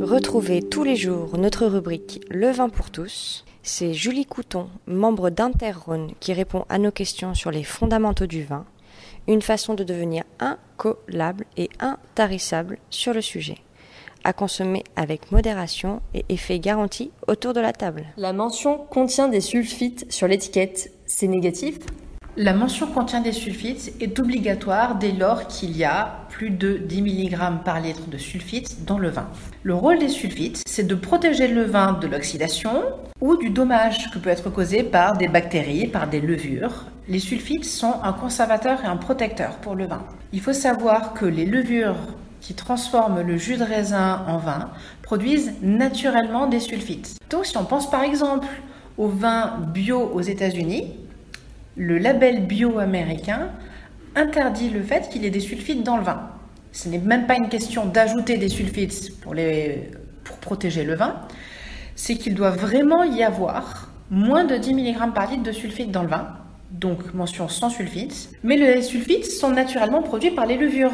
Retrouvez tous les jours notre rubrique Le vin pour tous. C'est Julie Couton, membre d'Interrhône, qui répond à nos questions sur les fondamentaux du vin, une façon de devenir incollable et intarissable sur le sujet. À consommer avec modération et effet garanti autour de la table. La mention contient des sulfites sur l'étiquette. C'est négatif? La mention contient des sulfites est obligatoire dès lors qu'il y a plus de 10 mg par litre de sulfites dans le vin. Le rôle des sulfites, c'est de protéger le vin de l'oxydation ou du dommage que peut être causé par des bactéries, par des levures. Les sulfites sont un conservateur et un protecteur pour le vin. Il faut savoir que les levures qui transforment le jus de raisin en vin produisent naturellement des sulfites. Donc si on pense par exemple au vin bio aux États-Unis, le label bio américain interdit le fait qu'il y ait des sulfites dans le vin. Ce n'est même pas une question d'ajouter des sulfites pour, les, pour protéger le vin, c'est qu'il doit vraiment y avoir moins de 10 mg par litre de sulfite dans le vin, donc mention sans sulfite. Mais les sulfites sont naturellement produits par les levures.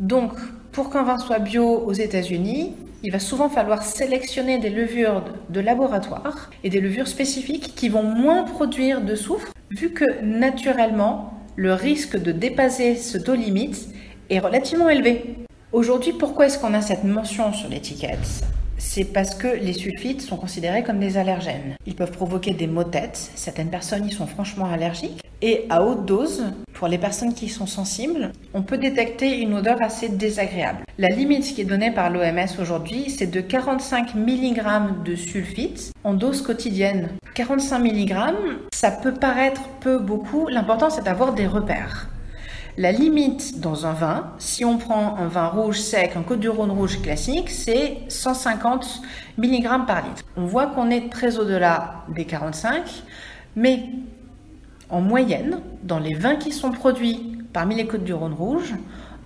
Donc, pour qu'un vin soit bio aux États-Unis, il va souvent falloir sélectionner des levures de laboratoire et des levures spécifiques qui vont moins produire de soufre, vu que naturellement, le risque de dépasser ce taux limite est relativement élevé. Aujourd'hui, pourquoi est-ce qu'on a cette mention sur l'étiquette? C'est parce que les sulfites sont considérés comme des allergènes. Ils peuvent provoquer des maux de. Certaines personnes y sont franchement allergiques. Et à haute dose, pour les personnes qui sont sensibles, on peut détecter une odeur assez désagréable. La limite qui est donnée par l'OMS aujourd'hui, c'est de 45 mg de sulfite en dose quotidienne. 45 mg, ça peut paraître peu beaucoup. L'important, c'est d'avoir des repères. La limite dans un vin, si on prend un vin rouge sec, un Côte du Rhône rouge classique, c'est 150 mg par litre. On voit qu'on est très au-delà des 45, mais en moyenne, dans les vins qui sont produits parmi les Côtes du Rhône rouge,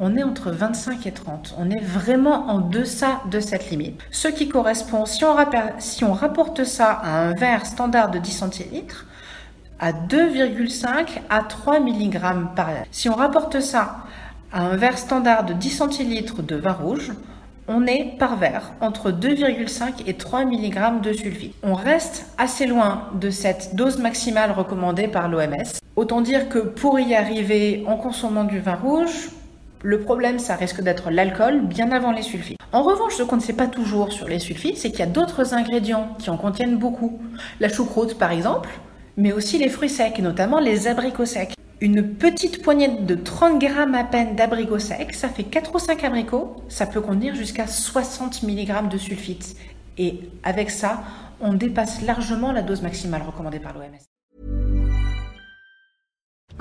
on est entre 25 et 30. On est vraiment en deçà de cette limite. Ce qui correspond, si on, rapporte ça à un verre standard de 10 centilitres, à 2,5 à 3 mg par litre. Si on rapporte ça à un verre standard de 10 centilitres de vin rouge, on est par verre entre 2,5 et 3 mg de sulfite. On reste assez loin de cette dose maximale recommandée par l'OMS. Autant dire que pour y arriver en consommant du vin rouge, le problème, ça risque d'être l'alcool bien avant les sulfites. En revanche, ce qu'on ne sait pas toujours sur les sulfites, c'est qu'il y a d'autres ingrédients qui en contiennent beaucoup. La choucroute, par exemple, mais aussi les fruits secs, notamment les abricots secs. Une petite poignée de 30 grammes à peine d'abricots secs, ça fait 4 ou 5 abricots, ça peut contenir jusqu'à 60 mg de sulfite. Et avec ça, on dépasse largement la dose maximale recommandée par l'OMS.